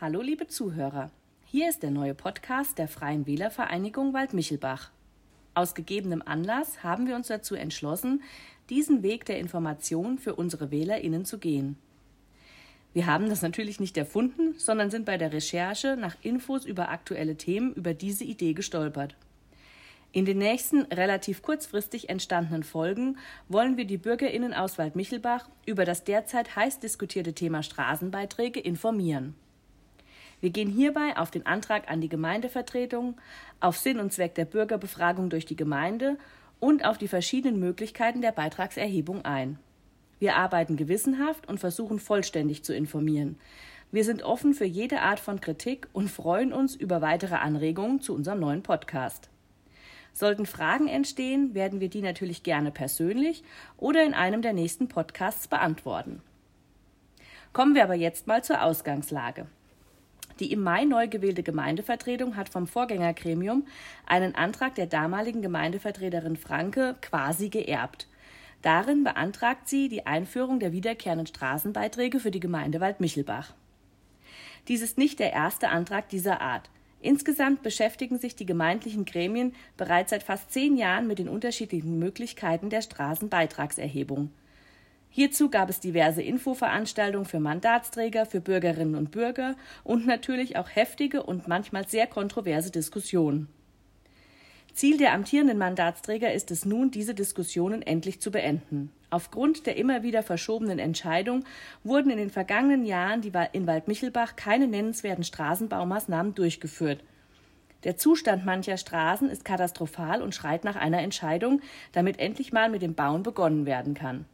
Hallo liebe Zuhörer, hier ist der neue Podcast der Freien Wählervereinigung Waldmichelbach. Aus gegebenem Anlass haben wir uns dazu entschlossen, diesen Weg der Information für unsere Wählerinnen zu gehen. Wir haben das natürlich nicht erfunden, sondern sind bei der Recherche nach Infos über aktuelle Themen über diese Idee gestolpert. In den nächsten relativ kurzfristig entstandenen Folgen wollen wir die Bürgerinnen aus Waldmichelbach über das derzeit heiß diskutierte Thema Straßenbeiträge informieren. Wir gehen hierbei auf den Antrag an die Gemeindevertretung, auf Sinn und Zweck der Bürgerbefragung durch die Gemeinde und auf die verschiedenen Möglichkeiten der Beitragserhebung ein. Wir arbeiten gewissenhaft und versuchen vollständig zu informieren. Wir sind offen für jede Art von Kritik und freuen uns über weitere Anregungen zu unserem neuen Podcast. Sollten Fragen entstehen, werden wir die natürlich gerne persönlich oder in einem der nächsten Podcasts beantworten. Kommen wir aber jetzt mal zur Ausgangslage. Die im Mai neu gewählte Gemeindevertretung hat vom Vorgängergremium einen Antrag der damaligen Gemeindevertreterin Franke quasi geerbt. Darin beantragt sie die Einführung der wiederkehrenden Straßenbeiträge für die Gemeinde Waldmichelbach. Dies ist nicht der erste Antrag dieser Art. Insgesamt beschäftigen sich die gemeindlichen Gremien bereits seit fast zehn Jahren mit den unterschiedlichen Möglichkeiten der Straßenbeitragserhebung. Hierzu gab es diverse Infoveranstaltungen für Mandatsträger, für Bürgerinnen und Bürger und natürlich auch heftige und manchmal sehr kontroverse Diskussionen. Ziel der amtierenden Mandatsträger ist es nun, diese Diskussionen endlich zu beenden. Aufgrund der immer wieder verschobenen Entscheidung wurden in den vergangenen Jahren in Waldmichelbach keine nennenswerten Straßenbaumaßnahmen durchgeführt. Der Zustand mancher Straßen ist katastrophal und schreit nach einer Entscheidung, damit endlich mal mit dem Bauen begonnen werden kann.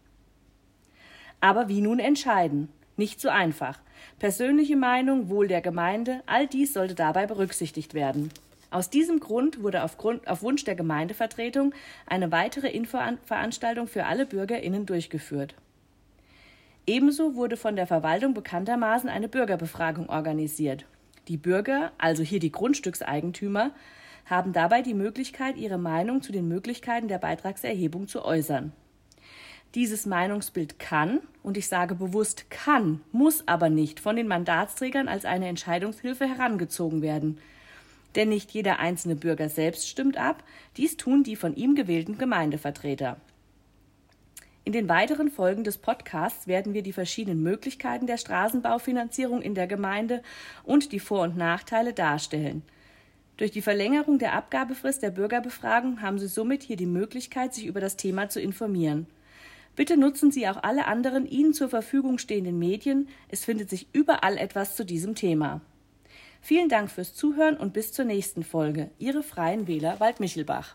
Aber wie nun entscheiden? Nicht so einfach. Persönliche Meinung, Wohl der Gemeinde, all dies sollte dabei berücksichtigt werden. Aus diesem Grund wurde auf, Grund, auf Wunsch der Gemeindevertretung eine weitere Infoveranstaltung für alle BürgerInnen durchgeführt. Ebenso wurde von der Verwaltung bekanntermaßen eine Bürgerbefragung organisiert. Die Bürger, also hier die Grundstückseigentümer, haben dabei die Möglichkeit, ihre Meinung zu den Möglichkeiten der Beitragserhebung zu äußern. Dieses Meinungsbild kann, und ich sage bewusst kann, muss aber nicht von den Mandatsträgern als eine Entscheidungshilfe herangezogen werden – denn nicht jeder einzelne Bürger selbst stimmt ab, dies tun die von ihm gewählten Gemeindevertreter. In den weiteren Folgen des Podcasts werden wir die verschiedenen Möglichkeiten der Straßenbaufinanzierung in der Gemeinde und die Vor- und Nachteile darstellen. Durch die Verlängerung der Abgabefrist der Bürgerbefragung haben Sie somit hier die Möglichkeit, sich über das Thema zu informieren. Bitte nutzen Sie auch alle anderen Ihnen zur Verfügung stehenden Medien. Es findet sich überall etwas zu diesem Thema. Vielen Dank fürs Zuhören und bis zur nächsten Folge. Ihre Freien Wähler Waldmichelbach.